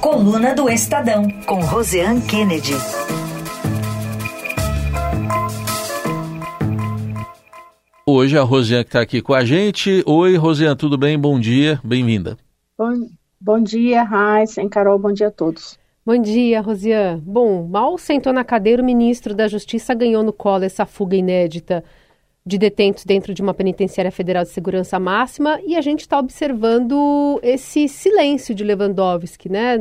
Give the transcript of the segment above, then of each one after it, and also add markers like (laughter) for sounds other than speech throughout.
Coluna do Estadão, com Roseanne Kennedy. Hoje a Rosiane que está aqui com a gente. Oi, Rosiane, tudo bem? Bom dia, bem-vinda. Bom, bom dia, Raíssa, Carol, bom dia a todos. Bom dia, Rosiane. Bom, mal sentou na cadeira, o ministro da Justiça ganhou no colo essa fuga inédita de detentos dentro de uma penitenciária federal de segurança máxima e a gente está observando esse silêncio de Lewandowski, né?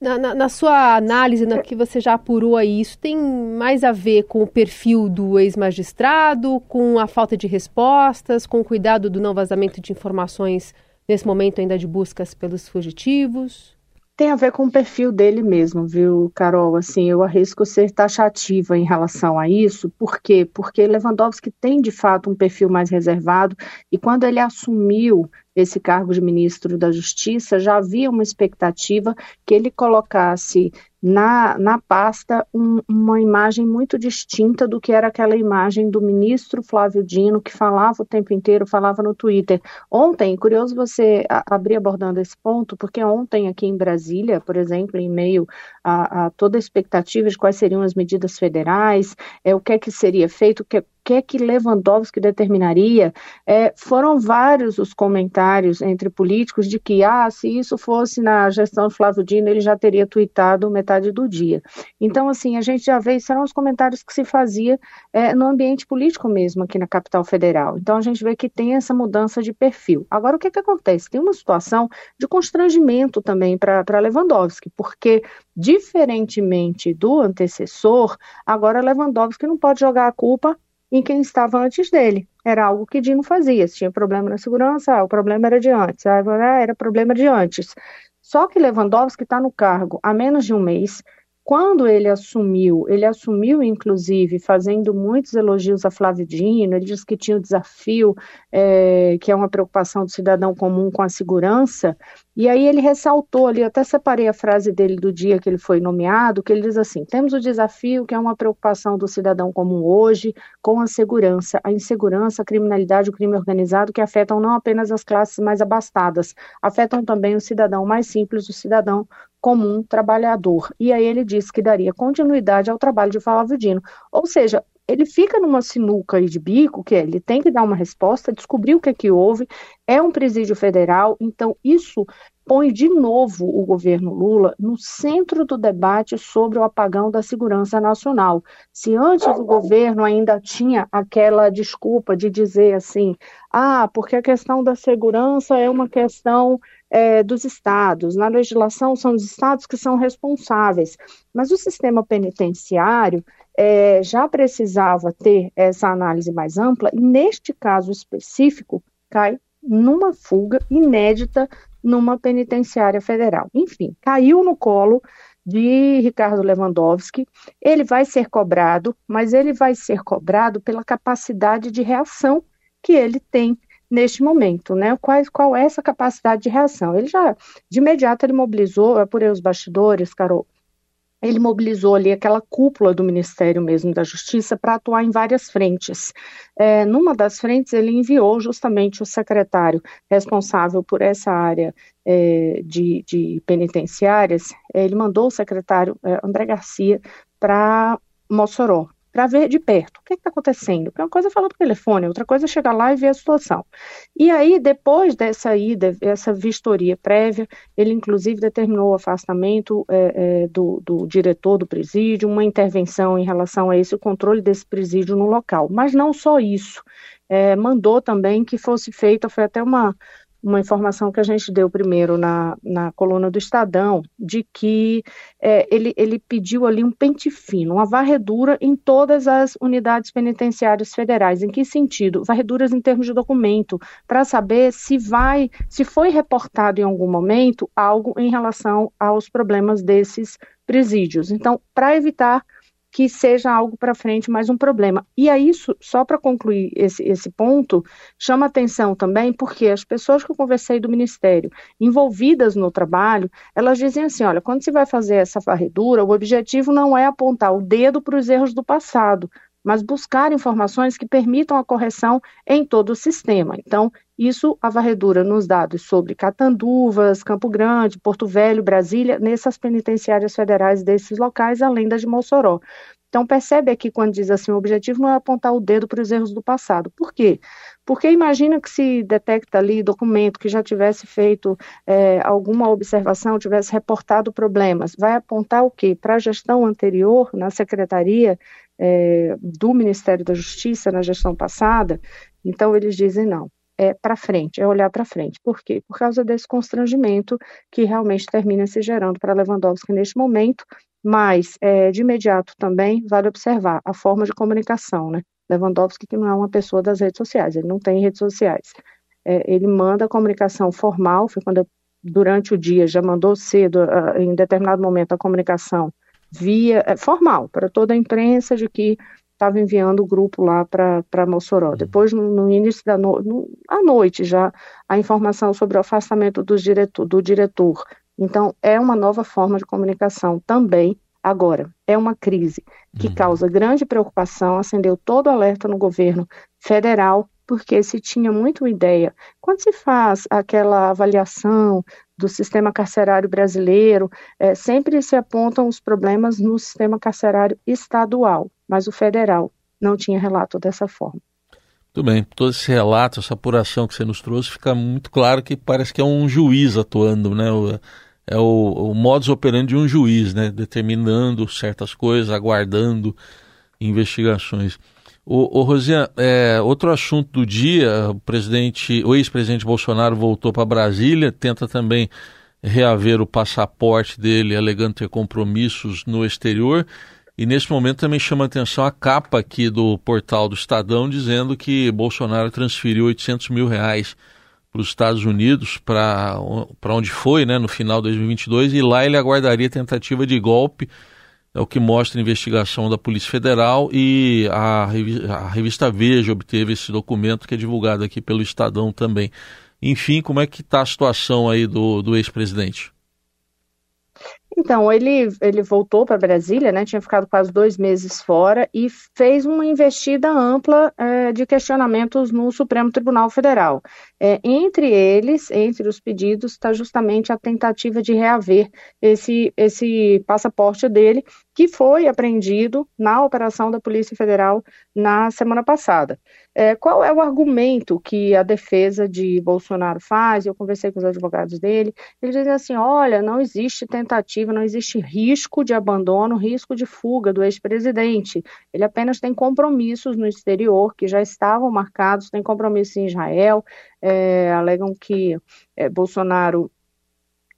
Na, na, na, sua análise, na que você já apurou aí, isso tem mais a ver com o perfil do ex-magistrado, com a falta de respostas, com o cuidado do não vazamento de informações nesse momento ainda de buscas pelos fugitivos? Tem a ver com o perfil dele mesmo, viu, Carol? Assim, eu arrisco ser taxativa em relação a isso. Por quê? Porque Lewandowski tem, de fato, um perfil mais reservado e quando ele assumiu esse cargo de ministro da Justiça, já havia uma expectativa que ele colocasse na, na pasta um, uma imagem muito distinta do que era aquela imagem do ministro Flávio Dino, que falava o tempo inteiro, falava no Twitter. Ontem, curioso você abrir abordando esse ponto, porque ontem aqui em Brasília, por exemplo, em meio a, a toda a expectativa de quais seriam as medidas federais, é, o que é que seria feito, que, que é que Lewandowski determinaria, é, foram vários os comentários entre políticos de que, ah, se isso fosse na gestão do Flávio Dino, ele já teria tuitado metade do dia. Então, assim, a gente já vê, isso eram os comentários que se fazia é, no ambiente político mesmo aqui na capital federal. Então, a gente vê que tem essa mudança de perfil. Agora, o que, que acontece? Tem uma situação de constrangimento também para Lewandowski, porque, diferentemente do antecessor, agora Lewandowski não pode jogar a culpa em quem estava antes dele. Era algo que Dino fazia. Se tinha problema na segurança, o problema era de antes. Era problema de antes. Só que Lewandowski está no cargo há menos de um mês. Quando ele assumiu, ele assumiu, inclusive, fazendo muitos elogios a Flávio Dino, ele disse que tinha o desafio, é, que é uma preocupação do cidadão comum com a segurança, e aí ele ressaltou ali, até separei a frase dele do dia que ele foi nomeado, que ele diz assim: temos o desafio que é uma preocupação do cidadão comum hoje com a segurança, a insegurança, a criminalidade, o crime organizado, que afetam não apenas as classes mais abastadas, afetam também o cidadão mais simples, o cidadão comum trabalhador. E aí ele disse que daria continuidade ao trabalho de Flávio Dino. Ou seja, ele fica numa sinuca aí de bico, que é, ele tem que dar uma resposta, descobrir o que é que houve, é um presídio federal, então isso põe de novo o governo Lula no centro do debate sobre o apagão da segurança nacional. Se antes o governo ainda tinha aquela desculpa de dizer assim, ah, porque a questão da segurança é uma questão é, dos estados, na legislação são os estados que são responsáveis, mas o sistema penitenciário é, já precisava ter essa análise mais ampla, e neste caso específico, cai numa fuga inédita numa penitenciária federal. Enfim, caiu no colo de Ricardo Lewandowski. Ele vai ser cobrado, mas ele vai ser cobrado pela capacidade de reação que ele tem neste momento, né? Qual, qual é essa capacidade de reação? Ele já, de imediato, ele mobilizou, eu apurei os bastidores, Carol, ele mobilizou ali aquela cúpula do Ministério mesmo da Justiça para atuar em várias frentes. É, numa das frentes, ele enviou justamente o secretário responsável por essa área é, de, de, penitenciárias, é, ele mandou o secretário é, André Garcia para Mossoró, para ver de perto o que está acontecendo. Porque uma coisa é falar por telefone, outra coisa é chegar lá e ver a situação. E aí, depois dessa ida, essa vistoria prévia, ele inclusive determinou o afastamento é, é, do, do, diretor do presídio, uma intervenção em relação a esse controle desse presídio no local. Mas não só isso. É, mandou também que fosse feita, foi até uma, uma informação que a gente deu primeiro na, na coluna do Estadão, de que é, ele, ele pediu ali um pente fino, uma varredura em todas as unidades penitenciárias federais. Em que sentido? Varreduras em termos de documento, para saber se vai, se foi reportado em algum momento algo em relação aos problemas desses presídios. Então, para evitar que seja algo para frente mais um problema. E aí, isso, só para concluir esse, esse ponto, chama atenção também porque as pessoas que eu conversei do Ministério, envolvidas no trabalho, elas dizem assim: olha, quando se vai fazer essa varredura, o objetivo não é apontar o dedo para os erros do passado, mas buscar informações que permitam a correção em todo o sistema. Então, Isso a varredura nos dados sobre Catanduvas, Campo Grande, Porto Velho, Brasília, nessas penitenciárias federais desses locais, além da de Mossoró. Então, percebe aqui quando diz assim: o objetivo não é apontar o dedo para os erros do passado. Por quê? Porque imagina que se detecta ali documento que já tivesse feito é, alguma observação, tivesse reportado problemas, vai apontar o quê? Para a gestão anterior, na secretaria é, do Ministério da Justiça, na gestão passada? Então, eles dizem não. É para frente, é olhar para frente. Por quê? Por causa desse constrangimento que realmente termina se gerando para Lewandowski neste momento, mas, é, de imediato também, vale observar a forma de comunicação, né? Lewandowski, que não é uma pessoa das redes sociais, ele não tem redes sociais. É, ele manda a comunicação formal, foi quando, durante o dia, já mandou cedo, em determinado momento, a comunicação via é, formal, para toda a imprensa, de que estava enviando o grupo lá para Mossoró. Uhum. Depois, no, no início da no, no, à noite, já a informação sobre o afastamento do diretor, do diretor então, é uma nova forma de comunicação também. Agora, é uma crise que uhum. causa grande preocupação, acendeu todo o alerta no governo federal, porque se tinha muito ideia, quando se faz aquela avaliação do sistema carcerário brasileiro, é, sempre se apontam os problemas no sistema carcerário estadual, mas o federal não tinha relato dessa forma. Muito bem, todo esse relato, essa apuração que você nos trouxe, fica muito claro que parece que é um juiz atuando, né? é o, o modus operandi de um juiz, né? Determinando certas coisas, aguardando investigações. O, o Rosiane, é, outro assunto do dia, o presidente, o ex-presidente Bolsonaro voltou para Brasília, tenta também reaver o passaporte dele, alegando ter compromissos no exterior. E nesse momento também chama atenção a capa aqui do portal do Estadão, dizendo que Bolsonaro transferiu 800 mil reais para os Estados Unidos, para onde foi né, no final de 2022, e lá ele aguardaria tentativa de golpe, é o que mostra a investigação da Polícia Federal, e a, a revista Veja obteve esse documento que é divulgado aqui pelo Estadão também. Enfim, como é que está a situação aí do, do ex-presidente? Então, ele, ele voltou para Brasília, né, tinha ficado quase dois meses fora e fez uma investida ampla é, de questionamentos no Supremo Tribunal Federal. É, entre eles, entre os pedidos, está justamente a tentativa de reaver esse, esse passaporte dele, que foi apreendido na operação da Polícia Federal na semana passada. É, qual é o argumento que a defesa de Bolsonaro faz? Eu conversei com os advogados dele, eles dizem assim: olha, não existe tentativa, não existe risco de abandono, risco de fuga do ex-presidente. Ele apenas tem compromissos no exterior que já estavam marcados, tem compromissos em Israel, é, alegam que é, Bolsonaro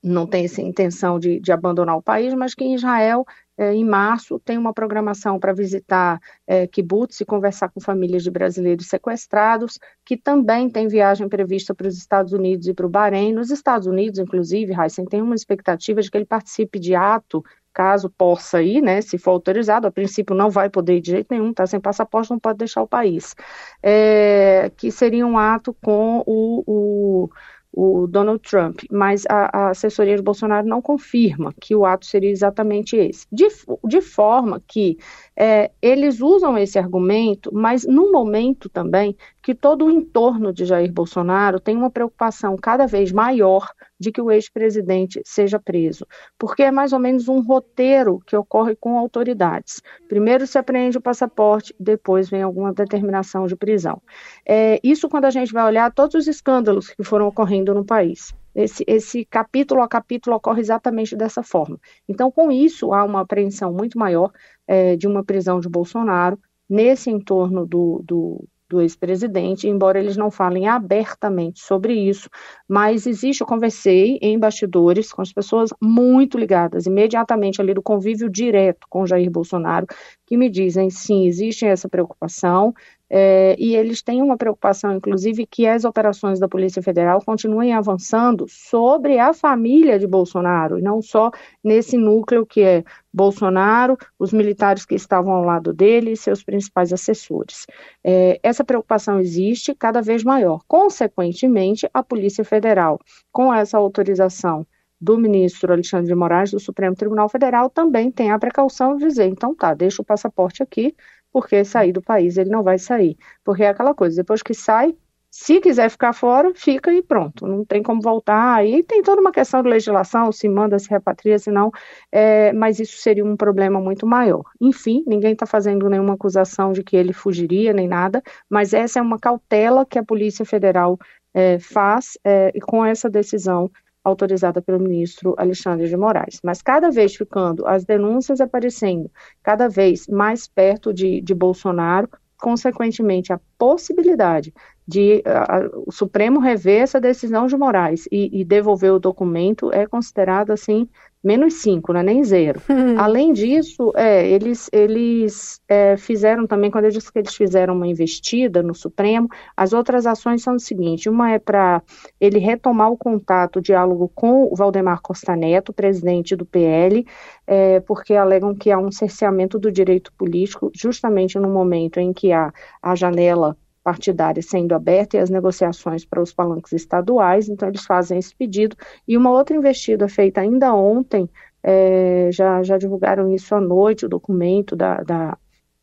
não tem essa intenção de, de, abandonar o país, mas que em Israel, é, em março, tem uma programação para visitar é, kibbutz e conversar com famílias de brasileiros sequestrados, que também tem viagem prevista para os Estados Unidos e para o Bahrein. Nos Estados Unidos, inclusive, Heisen, tem uma expectativa de que ele participe de ato caso possa ir, né, se for autorizado, a princípio não vai poder ir de jeito nenhum, está sem passaporte, não pode deixar o país, é, que seria um ato com o, o o Donald Trump, mas a, a, assessoria de Bolsonaro não confirma que o ato seria exatamente esse. De, de forma que é, eles usam esse argumento, mas no momento também que todo o entorno de Jair Bolsonaro tem uma preocupação cada vez maior de que o ex-presidente seja preso, porque é mais ou menos um roteiro que ocorre com autoridades. Primeiro se apreende o passaporte, depois vem alguma determinação de prisão. É, isso quando a gente vai olhar todos os escândalos que foram ocorrendo no país. Esse, esse capítulo a capítulo ocorre exatamente dessa forma. Então, com isso, há uma apreensão muito maior é, de uma prisão de Bolsonaro nesse entorno do, do, do ex-presidente, embora eles não falem abertamente sobre isso, mas existe, eu conversei em bastidores com as pessoas muito ligadas, imediatamente ali do convívio direto com Jair Bolsonaro, que me dizem, sim, existe essa preocupação, é, e eles têm uma preocupação, inclusive, que as operações da Polícia Federal continuem avançando sobre a família de Bolsonaro, e não só nesse núcleo que é Bolsonaro, os militares que estavam ao lado dele e seus principais assessores. É, essa preocupação existe cada vez maior. Consequentemente, a Polícia Federal, com essa autorização do ministro Alexandre de Moraes, do Supremo Tribunal Federal, também tem a precaução de dizer: então tá, deixa o passaporte aqui, porque sair do país ele não vai sair. Porque é aquela coisa, depois que sai, Se quiser ficar fora, fica e pronto, não tem como voltar. Aí tem toda uma questão de legislação, se manda, se repatria, se não, é, mas isso seria um problema muito maior. Enfim, ninguém está fazendo nenhuma acusação de que ele fugiria nem nada, mas essa é uma cautela que a Polícia Federal é, faz é, e com essa decisão autorizada pelo ministro Alexandre de Moraes. Mas cada vez ficando as denúncias aparecendo cada vez mais perto de, de Bolsonaro, consequentemente a possibilidade de uh, o Supremo rever essa decisão de Moraes e, e, devolver o documento é considerado assim menos cinco, é nem zero. Hum. Além disso, é, eles, eles é, fizeram também, quando eu disse que eles fizeram uma investida no Supremo, as outras ações são o seguinte: uma é para ele retomar o contato, o diálogo com o Valdemar Costa Neto, presidente do PL, é, porque alegam que há um cerceamento do direito político, justamente no momento em que há a janela partidária sendo aberta e as negociações para os palanques estaduais, então eles fazem esse pedido. E uma outra investida feita ainda ontem, é, já, já divulgaram isso à noite, o documento da, da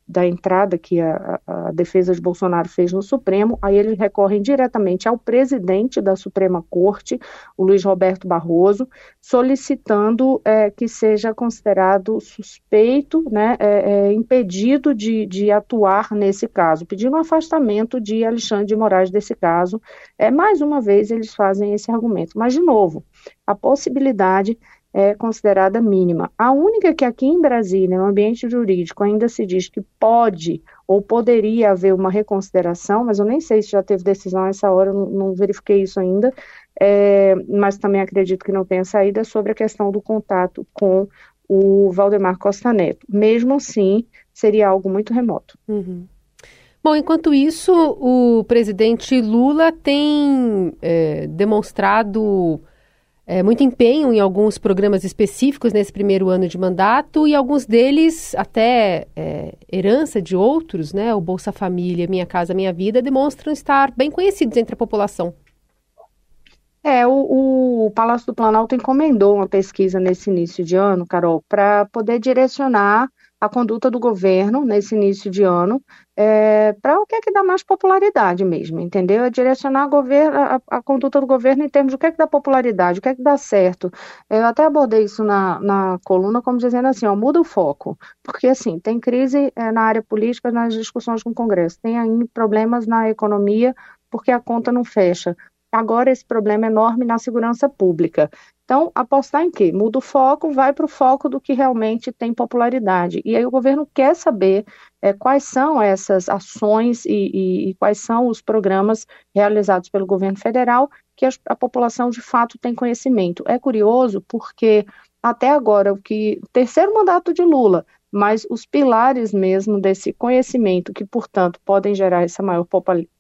da entrada que a, a, defesa de Bolsonaro fez no Supremo, aí eles recorrem diretamente ao presidente da Suprema Corte, o Luiz Roberto Barroso, solicitando é, que seja considerado suspeito, né, é, é, impedido de, de atuar nesse caso, pedindo um afastamento de Alexandre de Moraes desse caso. É, mais uma vez eles fazem esse argumento, mas de novo, a possibilidade é considerada mínima. A única que aqui em Brasília, no ambiente jurídico, ainda se diz que pode ou poderia haver uma reconsideração, mas eu nem sei se já teve decisão essa hora, não, não verifiquei isso ainda, é, mas também acredito que não tenha saída, sobre a questão do contato com o Valdemar Costa Neto. Mesmo assim, seria algo muito remoto. Uhum. Bom, enquanto isso, o presidente Lula tem é, demonstrado é, muito empenho em alguns programas específicos nesse primeiro ano de mandato e alguns deles, até é, herança de outros, né, o Bolsa Família, Minha Casa Minha Vida, demonstram estar bem conhecidos entre a população. É, o, o Palácio do Planalto encomendou uma pesquisa nesse início de ano, Carol, para poder direcionar a conduta do governo nesse início de ano é, para o que é que dá mais popularidade mesmo, entendeu? É direcionar a, governo, a, a, conduta do governo em termos de o que é que dá popularidade, o que é que dá certo. Eu até abordei isso na, na coluna como dizendo assim, ó, muda o foco, porque assim, tem crise é, na área política, nas discussões com o Congresso, tem ainda problemas na economia, porque a conta não fecha. Agora esse problema enorme na segurança pública. Então, apostar em quê? Muda o foco, vai para o foco do que realmente tem popularidade. E aí o governo quer saber é, quais são essas ações e, e, e, quais são os programas realizados pelo governo federal que a, a, população de fato tem conhecimento. É curioso porque até agora o que terceiro mandato de Lula, mas os pilares mesmo desse conhecimento que, portanto, podem gerar essa maior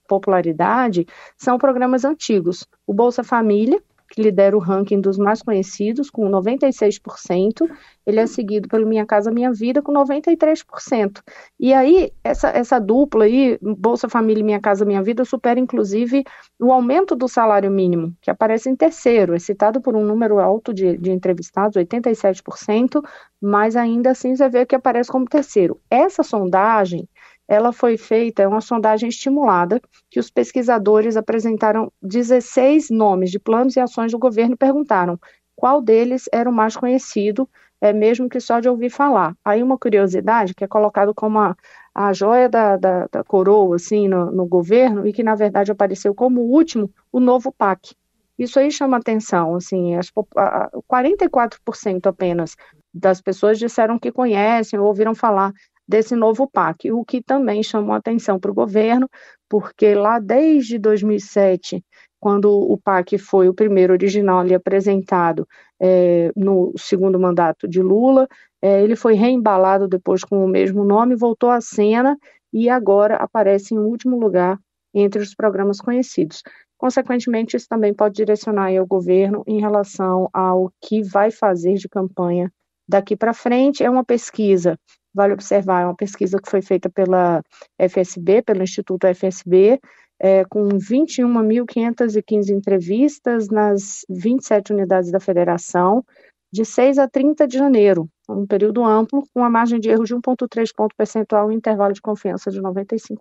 popularidade são programas antigos. O Bolsa Família, que lidera o ranking dos mais conhecidos, com 96%. Ele é seguido pelo Minha Casa Minha Vida, com 93%. E aí, essa, essa dupla aí, Bolsa Família Minha Casa Minha Vida, supera inclusive o aumento do salário mínimo, que aparece em terceiro, é citado por um número alto de, de entrevistados, 87%, mas ainda assim você vê que aparece como terceiro. Essa sondagem ela foi feita, é uma sondagem estimulada, que os pesquisadores apresentaram 16 nomes de planos e ações do governo e perguntaram qual deles era o mais conhecido, é, mesmo que só de ouvir falar. Aí uma curiosidade, que é colocado como a, a joia da, da, da coroa, assim, no, no, governo, e que na verdade apareceu como o último, o novo PAC. Isso aí chama atenção, assim, as, a, 44% apenas das pessoas disseram que conhecem ou ouviram falar desse novo PAC, o que também chamou atenção para o governo, porque lá desde 2007, quando o PAC foi o primeiro original ali apresentado é, no segundo mandato de Lula, é, ele foi reembalado depois com o mesmo nome, voltou à cena e agora aparece em último lugar entre os programas conhecidos. Consequentemente, isso também pode direcionar ao governo em relação ao que vai fazer de campanha daqui para frente. É uma pesquisa Vale observar, é uma pesquisa que foi feita pela FSB, pelo Instituto FSB, é, com 21.515 entrevistas nas 27 unidades da federação, de 6 a 30 de janeiro, um período amplo, com uma margem de erro de 1,3 ponto percentual e um intervalo de confiança de 95%.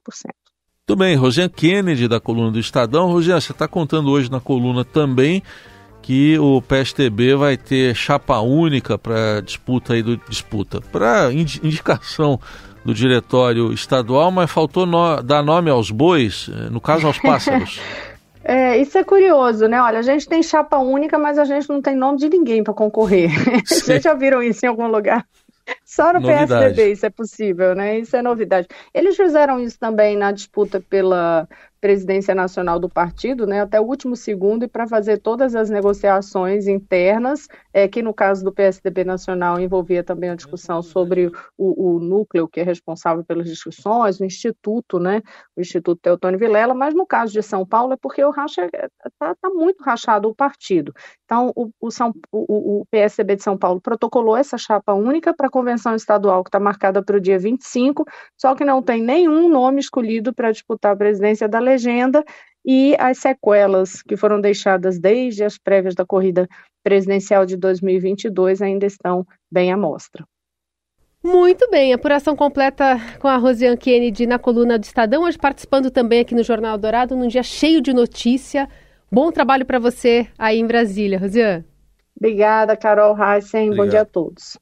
Tudo bem, Rosiane Kennedy, da coluna do Estadão. Rosiane, você está contando hoje na coluna também que o PSTB vai ter chapa única para disputa aí do disputa, para indicação do diretório estadual, mas faltou no, dar nome aos bois, eh, no caso aos pássaros. (laughs) É, isso é curioso, né? Olha, a gente tem chapa única, mas a gente não tem nome de ninguém para concorrer. (laughs) Vocês já viram isso em algum lugar? Só no novidade. PSDB isso é possível, né? Isso é novidade. Eles fizeram isso também na disputa pela presidência nacional do partido, né, até o último segundo, e para fazer todas as negociações internas, é, que no caso do PSDB nacional envolvia também a discussão sobre o, o, núcleo que é responsável pelas discussões, o Instituto, né, o Instituto Teotônio Vilela, mas no caso de São Paulo é porque o racha está tá muito rachado o partido. Então, o, o, São, o, o PSDB de São Paulo protocolou essa chapa única para a convenção estadual que está marcada para o dia 25, só que não tem nenhum nome escolhido para disputar a presidência da legenda e as sequelas que foram deixadas desde as prévias da corrida presidencial de 2022 ainda estão bem à mostra. Muito bem, apuração completa com a Rosiane Kennedy na coluna do Estadão, hoje participando também aqui no Jornal Dourado, num dia cheio de notícia. Bom trabalho para você aí em Brasília, Rosiane. Obrigada, Carol Heissen. Bom dia a todos.